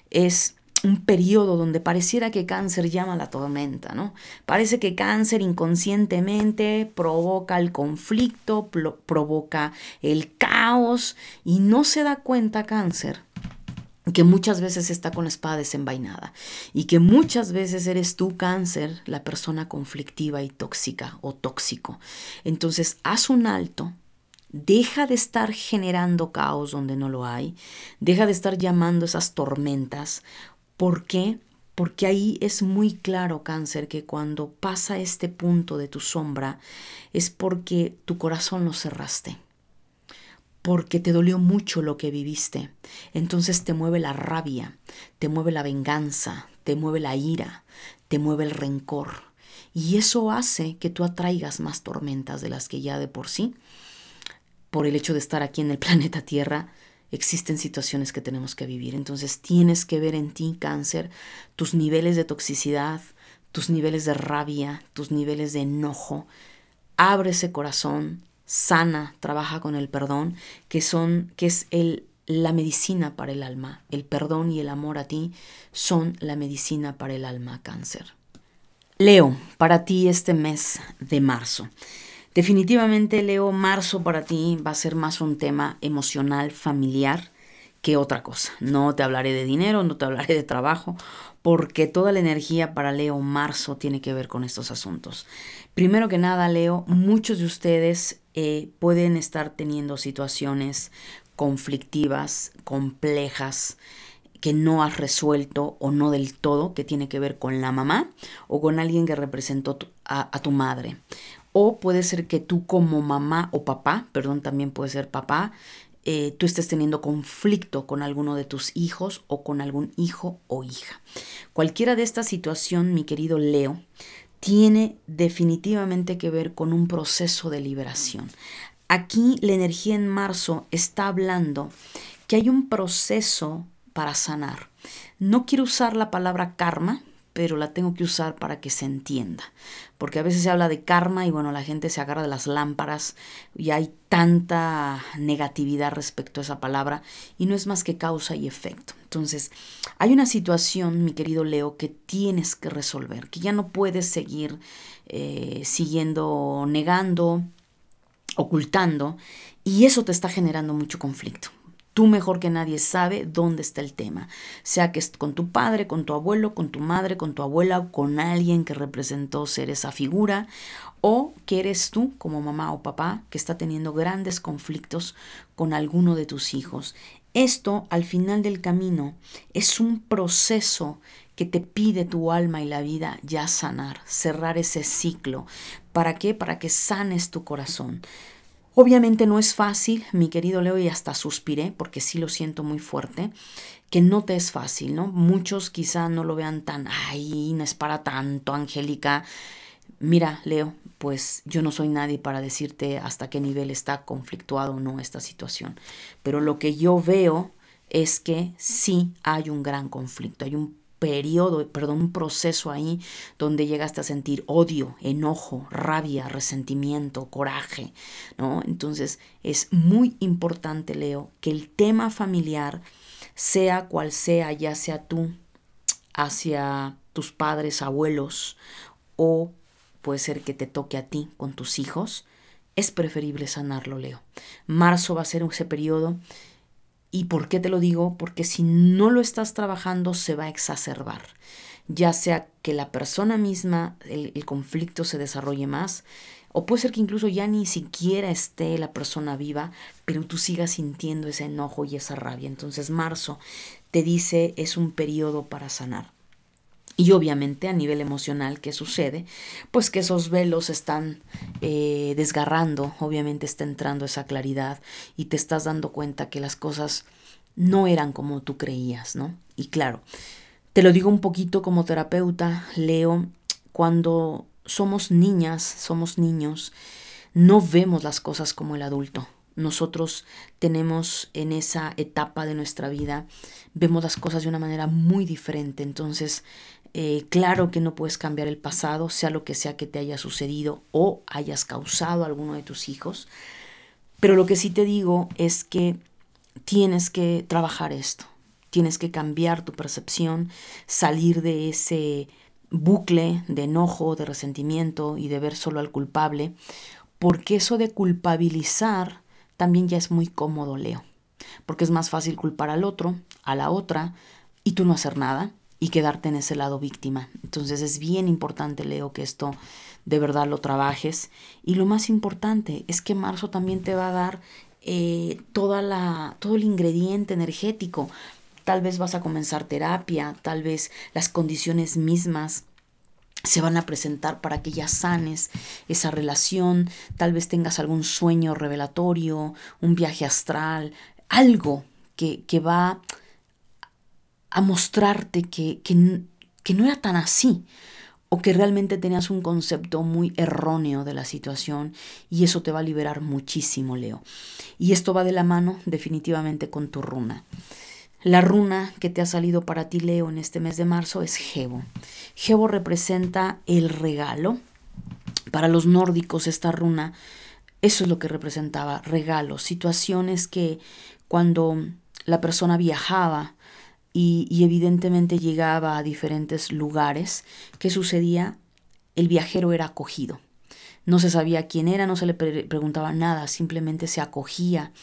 es un periodo donde pareciera que cáncer llama la tormenta, ¿no? Parece que cáncer inconscientemente provoca el conflicto, provoca el caos y no se da cuenta cáncer que muchas veces está con la espada desenvainada y que muchas veces eres tú cáncer la persona conflictiva y tóxica o tóxico. Entonces, haz un alto, Deja de estar generando caos donde no lo hay. Deja de estar llamando esas tormentas. ¿Por qué? Porque ahí es muy claro, cáncer, que cuando pasa este punto de tu sombra es porque tu corazón lo cerraste, porque te dolió mucho lo que viviste. Entonces te mueve la rabia, te mueve la venganza, te mueve la ira, te mueve el rencor. Y eso hace que tú atraigas más tormentas de las que ya de por sí, por el hecho de estar aquí en el planeta Tierra, existen situaciones que tenemos que vivir. Entonces tienes que ver en ti, cáncer, tus niveles de toxicidad, tus niveles de rabia, tus niveles de enojo. Abre ese corazón, sana, trabaja con el perdón, que son, que es el, la medicina para el alma. El perdón y el amor a ti son la medicina para el alma, cáncer. Leo, para ti este mes de marzo. Definitivamente, Leo, marzo para ti va a ser más un tema emocional, familiar, que otra cosa. No te hablaré de dinero, no te hablaré de trabajo, porque toda la energía para Leo marzo tiene que ver con estos asuntos. Primero que nada, Leo, muchos de ustedes eh, pueden estar teniendo situaciones conflictivas, complejas, que no has resuelto o no del todo, que tiene que ver con la mamá o con alguien que representó a tu madre o puede ser que tú como mamá o papá, perdón, también puede ser papá, eh, tú estés teniendo conflicto con alguno de tus hijos o con algún hijo o hija. Cualquiera de esta situación, mi querido Leo, tiene definitivamente que ver con un proceso de liberación. Aquí la energía en marzo está hablando que hay un proceso para sanar. No quiero usar la palabra karma pero la tengo que usar para que se entienda. Porque a veces se habla de karma y bueno, la gente se agarra de las lámparas y hay tanta negatividad respecto a esa palabra y no es más que causa y efecto. Entonces, hay una situación, mi querido Leo, que tienes que resolver, que ya no puedes seguir eh, siguiendo negando, ocultando, y eso te está generando mucho conflicto. Tú mejor que nadie sabe dónde está el tema, sea que es con tu padre, con tu abuelo, con tu madre, con tu abuela o con alguien que representó ser esa figura, o que eres tú como mamá o papá que está teniendo grandes conflictos con alguno de tus hijos. Esto al final del camino es un proceso que te pide tu alma y la vida ya sanar, cerrar ese ciclo. ¿Para qué? Para que sanes tu corazón. Obviamente no es fácil, mi querido Leo, y hasta suspiré porque sí lo siento muy fuerte, que no te es fácil, ¿no? Muchos quizá no lo vean tan, ay, no es para tanto, Angélica. Mira, Leo, pues yo no soy nadie para decirte hasta qué nivel está conflictuado o no esta situación, pero lo que yo veo es que sí hay un gran conflicto, hay un periodo, perdón, un proceso ahí donde llegaste a sentir odio, enojo, rabia, resentimiento, coraje, ¿no? Entonces es muy importante, Leo, que el tema familiar, sea cual sea, ya sea tú hacia tus padres, abuelos, o puede ser que te toque a ti con tus hijos, es preferible sanarlo, Leo. Marzo va a ser ese periodo ¿Y por qué te lo digo? Porque si no lo estás trabajando se va a exacerbar. Ya sea que la persona misma, el, conflicto se desarrolle más, o puede ser que incluso ya ni siquiera esté la persona viva, pero tú sigas sintiendo ese enojo y esa rabia. Entonces marzo te dice es un periodo para sanar. Y obviamente a nivel emocional, ¿qué sucede? Pues que esos velos están eh, desgarrando, obviamente está entrando esa claridad y te estás dando cuenta que las cosas no eran como tú creías, ¿no? Y claro, te lo digo un poquito como terapeuta, Leo, cuando somos niñas, somos niños, no vemos las cosas como el adulto. Nosotros tenemos en esa etapa de nuestra vida, vemos las cosas de una manera muy diferente. Entonces, eh, claro que no puedes cambiar el pasado, sea lo que sea que te haya sucedido o hayas causado a alguno de tus hijos. Pero lo que sí te digo es que tienes que trabajar esto, tienes que cambiar tu percepción, salir de ese bucle de enojo, de resentimiento y de ver solo al culpable, porque eso de culpabilizar también ya es muy cómodo, Leo, porque es más fácil culpar al otro, a la otra, y tú no hacer nada y quedarte en ese lado víctima. Entonces es bien importante, Leo, que esto de verdad lo trabajes. Y lo más importante es que marzo también te va a dar eh, toda la, todo el ingrediente energético. Tal vez vas a comenzar terapia, tal vez las condiciones mismas se van a presentar para que ya sanes esa relación, tal vez tengas algún sueño revelatorio, un viaje astral, algo que, que va a mostrarte que, que, no era tan así o que realmente tenías un concepto muy erróneo de la situación y eso te va a liberar muchísimo, Leo. Y esto va de la mano definitivamente con tu runa. La runa que te ha salido para ti, Leo, en este mes de marzo es Gebo. Gebo representa el regalo. Para los nórdicos esta runa, eso es lo que representaba, regalos, situaciones que cuando la persona viajaba, y, evidentemente llegaba a diferentes lugares. ¿Qué sucedía? El viajero era acogido. No se sabía quién era, no se le preguntaba nada, simplemente se acogía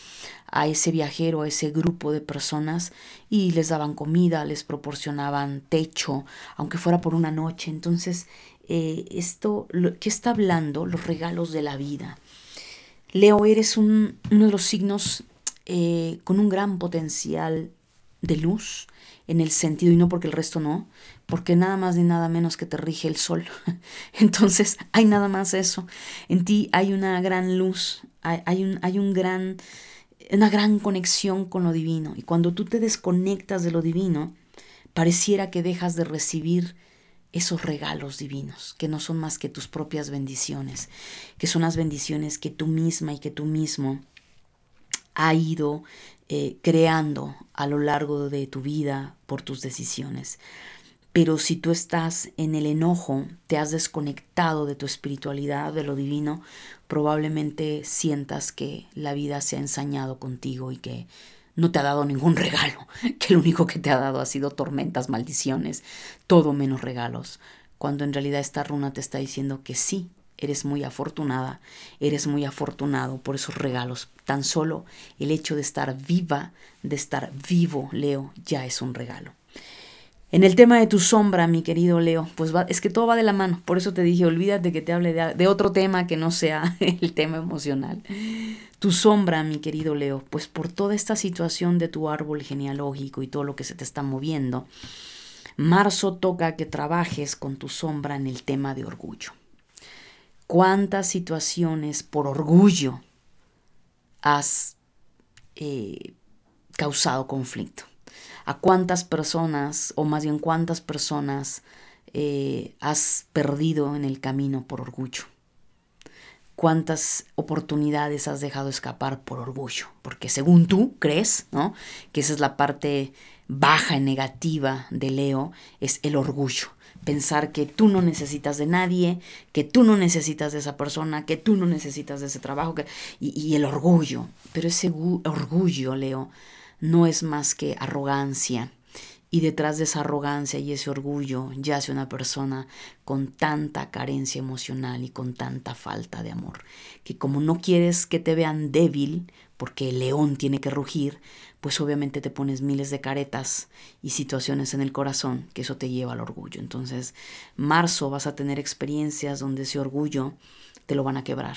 a ese viajero, a ese grupo de personas y les daban comida, les proporcionaban techo, aunque fuera por una noche. Entonces, eh, esto, ¿qué está hablando? Los regalos de la vida. Leo, eres uno de los signos eh, con un gran potencial de luz, en el sentido, y no porque el resto no, porque nada más ni nada menos que te rige el sol. Entonces, hay nada más eso. En ti hay una gran luz, hay, un, hay un gran, una gran conexión con lo divino. Y cuando tú te desconectas de lo divino, pareciera que dejas de recibir esos regalos divinos, que no son más que tus propias bendiciones, que son las bendiciones que tú misma y que tú mismo ha ido eh, creando a lo largo de tu vida por tus decisiones. Pero si tú estás en el enojo, te has desconectado de tu espiritualidad, de lo divino, probablemente sientas que la vida se ha ensañado contigo y que no te ha dado ningún regalo, que lo único que te ha dado ha sido tormentas, maldiciones, todo menos regalos, cuando en realidad esta runa te está diciendo que sí, Eres muy afortunada, eres muy afortunado por esos regalos. Tan solo el hecho de estar viva, de estar vivo, Leo, ya es un regalo. En el tema de tu sombra, mi querido Leo, pues es que todo va de la mano. Por eso te dije, olvídate que te hable de, de, otro tema que no sea el tema emocional. Tu sombra, mi querido Leo, pues por toda esta situación de tu árbol genealógico y todo lo que se te está moviendo, marzo toca que trabajes con tu sombra en el tema de orgullo cuántas situaciones por orgullo has eh, causado conflicto? ¿A cuántas personas, o más bien cuántas personas, eh, has perdido en el camino por orgullo? cuántas oportunidades has dejado escapar por orgullo, porque según tú crees, ¿no? Que esa es la parte baja y negativa de Leo, es el orgullo. Pensar que tú no necesitas de nadie, que tú no necesitas de esa persona, que tú no necesitas de ese trabajo, que, y el orgullo. Pero ese orgullo, Leo, no es más que arrogancia, y detrás de esa arrogancia y ese orgullo yace una persona con tanta carencia emocional y con tanta falta de amor, que como no quieres que te vean débil, porque el león tiene que rugir, pues obviamente te pones miles de caretas y situaciones en el corazón, que eso te lleva al orgullo. Entonces, marzo vas a tener experiencias donde ese orgullo te lo van a quebrar,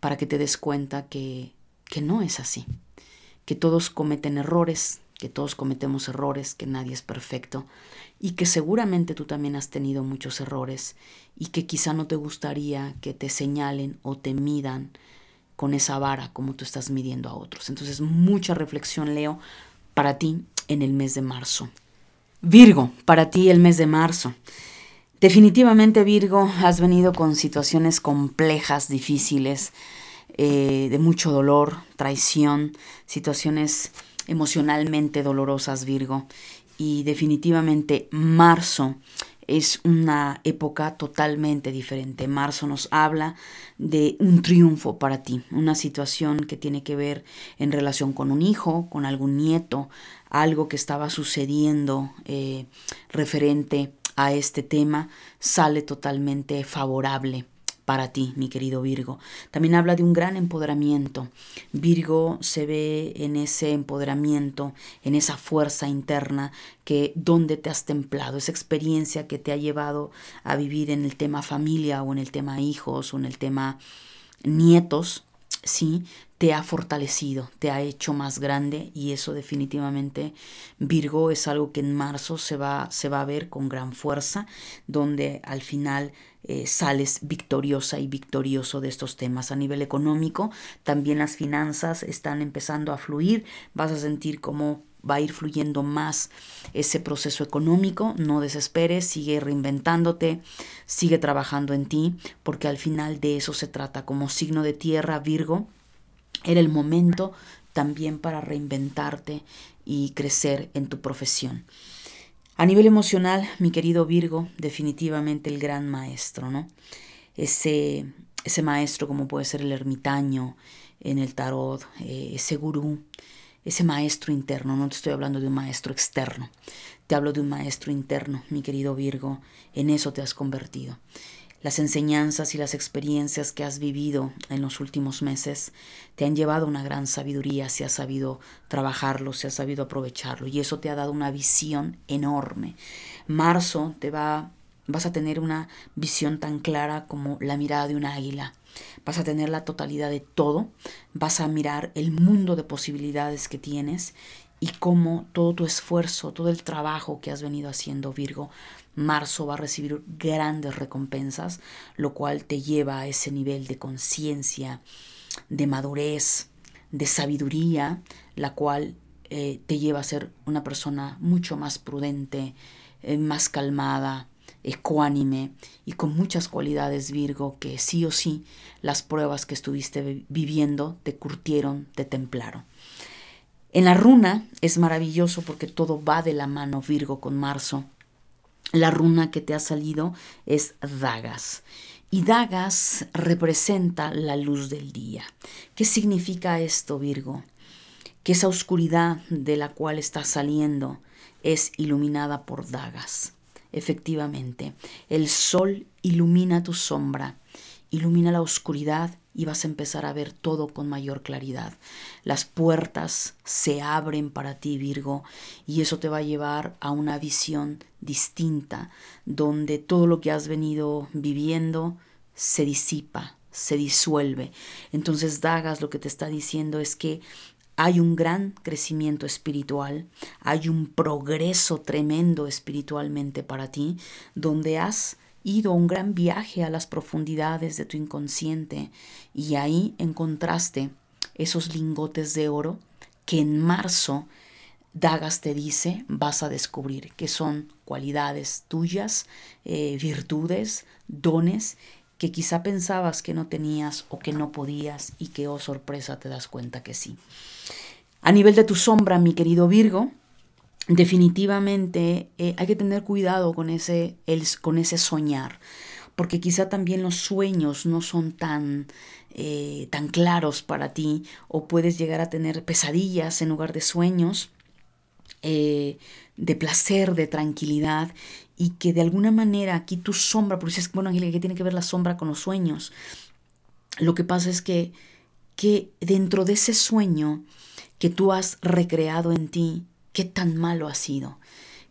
para que te des cuenta que, que no es así, que todos cometen errores, que todos cometemos errores, que nadie es perfecto y que seguramente tú también has tenido muchos errores y que quizá no te gustaría que te señalen o te midan con esa vara como tú estás midiendo a otros. Entonces, mucha reflexión, Leo, para ti en el mes de marzo. Virgo, para ti el mes de marzo. Definitivamente, Virgo, has venido con situaciones complejas, difíciles, eh, de mucho dolor, traición, situaciones emocionalmente dolorosas, Virgo. Y definitivamente marzo es una época totalmente diferente. Marzo nos habla de un triunfo para ti, una situación que tiene que ver en relación con un hijo, con algún nieto, algo que estaba sucediendo eh, referente a este tema, sale totalmente favorable para ti, mi querido Virgo. También habla de un gran empoderamiento. Virgo se ve en ese empoderamiento, en esa fuerza interna que donde te has templado, esa experiencia que te ha llevado a vivir en el tema familia o en el tema hijos o en el tema nietos, sí, te ha fortalecido, te ha hecho más grande y eso definitivamente Virgo es algo que en marzo se va, se va a ver con gran fuerza, donde al final eh, sales victoriosa y victorioso de estos temas. A nivel económico, también las finanzas están empezando a fluir, vas a sentir cómo va a ir fluyendo más ese proceso económico, no desesperes, sigue reinventándote, sigue trabajando en ti, porque al final de eso se trata como signo de tierra, Virgo era el momento también para reinventarte y crecer en tu profesión. A nivel emocional, mi querido Virgo, definitivamente el gran maestro, ¿no? Ese, ese maestro como puede ser el ermitaño en el tarot, eh, ese gurú, ese maestro interno, no te estoy hablando de un maestro externo, te hablo de un maestro interno, mi querido Virgo, en eso te has convertido. Las enseñanzas y las experiencias que has vivido en los últimos meses te han llevado a una gran sabiduría si has sabido trabajarlo, si has sabido aprovecharlo y eso te ha dado una visión enorme. Marzo te va vas a tener una visión tan clara como la mirada de un águila. Vas a tener la totalidad de todo, vas a mirar el mundo de posibilidades que tienes y cómo todo tu esfuerzo, todo el trabajo que has venido haciendo, Virgo, marzo va a recibir grandes recompensas, lo cual te lleva a ese nivel de conciencia, de madurez, de sabiduría, la cual eh, te lleva a ser una persona mucho más prudente, eh, más calmada, ecuánime y con muchas cualidades Virgo que sí o sí las pruebas que estuviste viviendo te curtieron, te templaron. En la runa es maravilloso porque todo va de la mano Virgo con Marzo. La runa que te ha salido es Dagas. Y Dagas representa la luz del día. ¿Qué significa esto, Virgo? Que esa oscuridad de la cual está saliendo es iluminada por Dagas. Efectivamente, el sol ilumina tu sombra, ilumina la oscuridad y vas a empezar a ver todo con mayor claridad. Las puertas se abren para ti, Virgo, y eso te va a llevar a una visión distinta, donde todo lo que has venido viviendo se disipa, se disuelve. Entonces Dagas lo que te está diciendo es que hay un gran crecimiento espiritual, hay un progreso tremendo espiritualmente para ti, donde has ido un gran viaje a las profundidades de tu inconsciente y ahí encontraste esos lingotes de oro que en marzo Dagas te dice vas a descubrir que son cualidades tuyas, eh, virtudes, dones que quizá pensabas que no tenías o que no podías y que, oh sorpresa, te das cuenta que sí. A nivel de tu sombra, mi querido Virgo, definitivamente eh, hay que tener cuidado con ese, el, con ese soñar, porque quizá también los sueños no son tan, eh, tan claros para ti o puedes llegar a tener pesadillas en lugar de sueños eh, de placer, de tranquilidad y que de alguna manera aquí tu sombra, porque dices, bueno Angélica, ¿qué tiene que ver la sombra con los sueños? Lo que pasa es que, que dentro de ese sueño que tú has recreado en ti, ¿qué tan malo ha sido?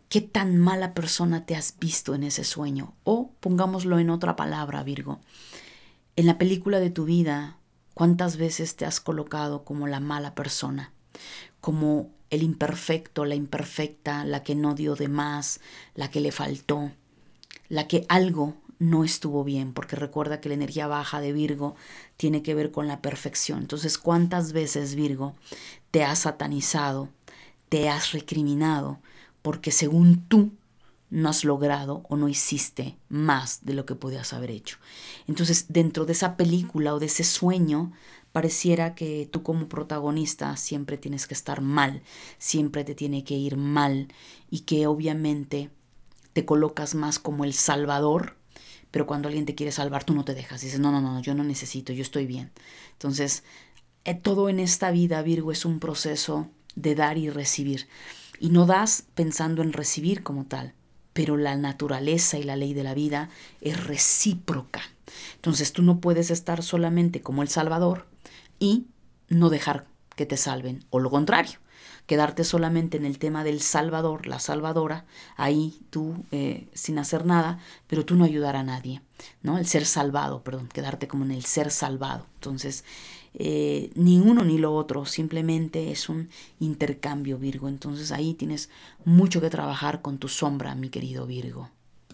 ¿Qué tan mala persona te has visto en ese sueño? O pongámoslo en otra palabra, Virgo. En la película de tu vida, ¿cuántas veces te has colocado como la mala persona? Como el imperfecto, la imperfecta, la que no dio de más, la que le faltó, la que algo no estuvo bien, porque recuerda que la energía baja de Virgo tiene que ver con la perfección. Entonces, ¿cuántas veces, Virgo, te has satanizado, te has recriminado, porque según tú no has logrado o no hiciste más de lo que podías haber hecho? Entonces, dentro de esa película o de ese sueño, pareciera que tú como protagonista siempre tienes que estar mal, siempre te tiene que ir mal y que obviamente te colocas más como el salvador, pero cuando alguien te quiere salvar tú no te dejas, dices, no, no, no, yo no necesito, yo estoy bien. Entonces, eh, todo en esta vida, Virgo, es un proceso de dar y recibir. Y no das pensando en recibir como tal, pero la naturaleza y la ley de la vida es recíproca. Entonces tú no puedes estar solamente como el Salvador, y no dejar que te salven, o lo contrario, quedarte solamente en el tema del salvador, la salvadora, ahí tú eh, sin hacer nada, pero tú no ayudar a nadie, ¿no? El ser salvado, perdón, quedarte como en el ser salvado. Entonces, eh, ni uno ni lo otro, simplemente es un intercambio Virgo. Entonces ahí tienes mucho que trabajar con tu sombra, mi querido Virgo.